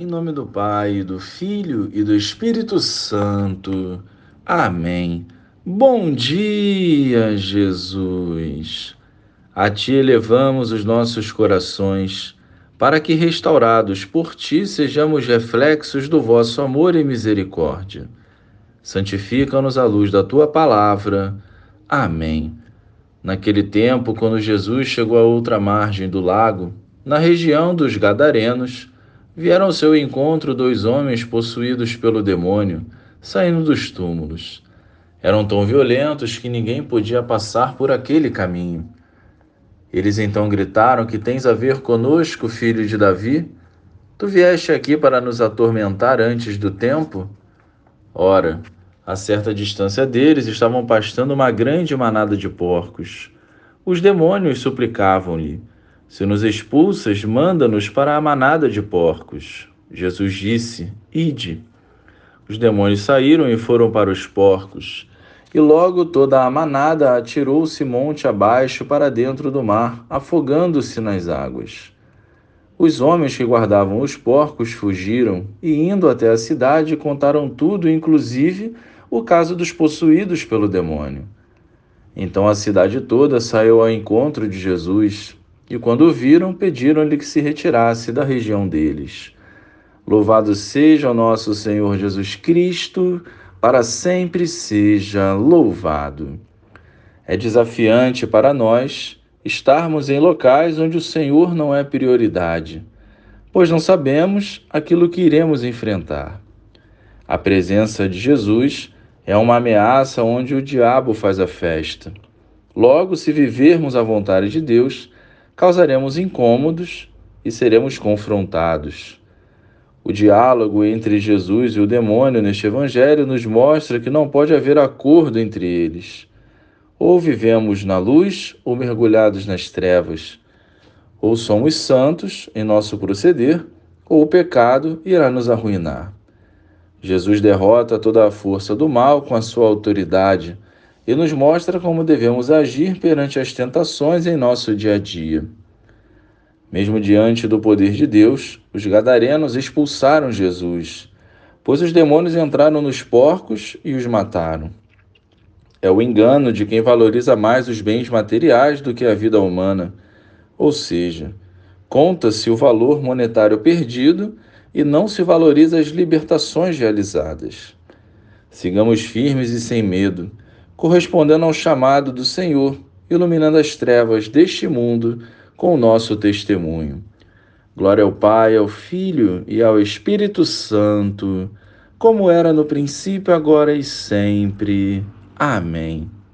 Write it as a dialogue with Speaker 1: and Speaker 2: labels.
Speaker 1: Em nome do Pai, do Filho e do Espírito Santo. Amém. Bom dia, Jesus. A Ti elevamos os nossos corações, para que, restaurados por Ti, sejamos reflexos do vosso amor e misericórdia. Santifica-nos à luz da Tua palavra. Amém. Naquele tempo, quando Jesus chegou à outra margem do lago, na região dos Gadarenos, vieram ao seu encontro dois homens possuídos pelo demônio, saindo dos túmulos. Eram tão violentos que ninguém podia passar por aquele caminho. Eles então gritaram: Que tens a ver conosco, filho de Davi? Tu vieste aqui para nos atormentar antes do tempo? Ora, a certa distância deles estavam pastando uma grande manada de porcos. Os demônios suplicavam-lhe: Se nos expulsas, manda-nos para a manada de porcos. Jesus disse: Ide. Os demônios saíram e foram para os porcos. E logo toda a manada atirou-se monte abaixo para dentro do mar, afogando-se nas águas. Os homens que guardavam os porcos fugiram e, indo até a cidade, contaram tudo, inclusive o caso dos possuídos pelo demônio. Então a cidade toda saiu ao encontro de Jesus e, quando o viram, pediram-lhe que se retirasse da região deles. Louvado seja o nosso Senhor Jesus Cristo para sempre seja louvado. É desafiante para nós estarmos em locais onde o Senhor não é prioridade, pois não sabemos aquilo que iremos enfrentar. A presença de Jesus é uma ameaça onde o diabo faz a festa. Logo, se vivermos a vontade de Deus, causaremos incômodos e seremos confrontados. O diálogo entre Jesus e o demônio neste evangelho nos mostra que não pode haver acordo entre eles. Ou vivemos na luz ou mergulhados nas trevas. Ou somos santos em nosso proceder, ou o pecado irá nos arruinar. Jesus derrota toda a força do mal com a sua autoridade e nos mostra como devemos agir perante as tentações em nosso dia a dia. Mesmo diante do poder de Deus, os gadarenos expulsaram Jesus, pois os demônios entraram nos porcos e os mataram. É o engano de quem valoriza mais os bens materiais do que a vida humana, ou seja, conta-se o valor monetário perdido e não se valoriza as libertações realizadas. Sigamos firmes e sem medo, correspondendo ao chamado do Senhor, iluminando as trevas deste mundo com o nosso testemunho. Glória ao Pai, ao Filho e ao Espírito Santo, como era no princípio, agora e sempre. Amém.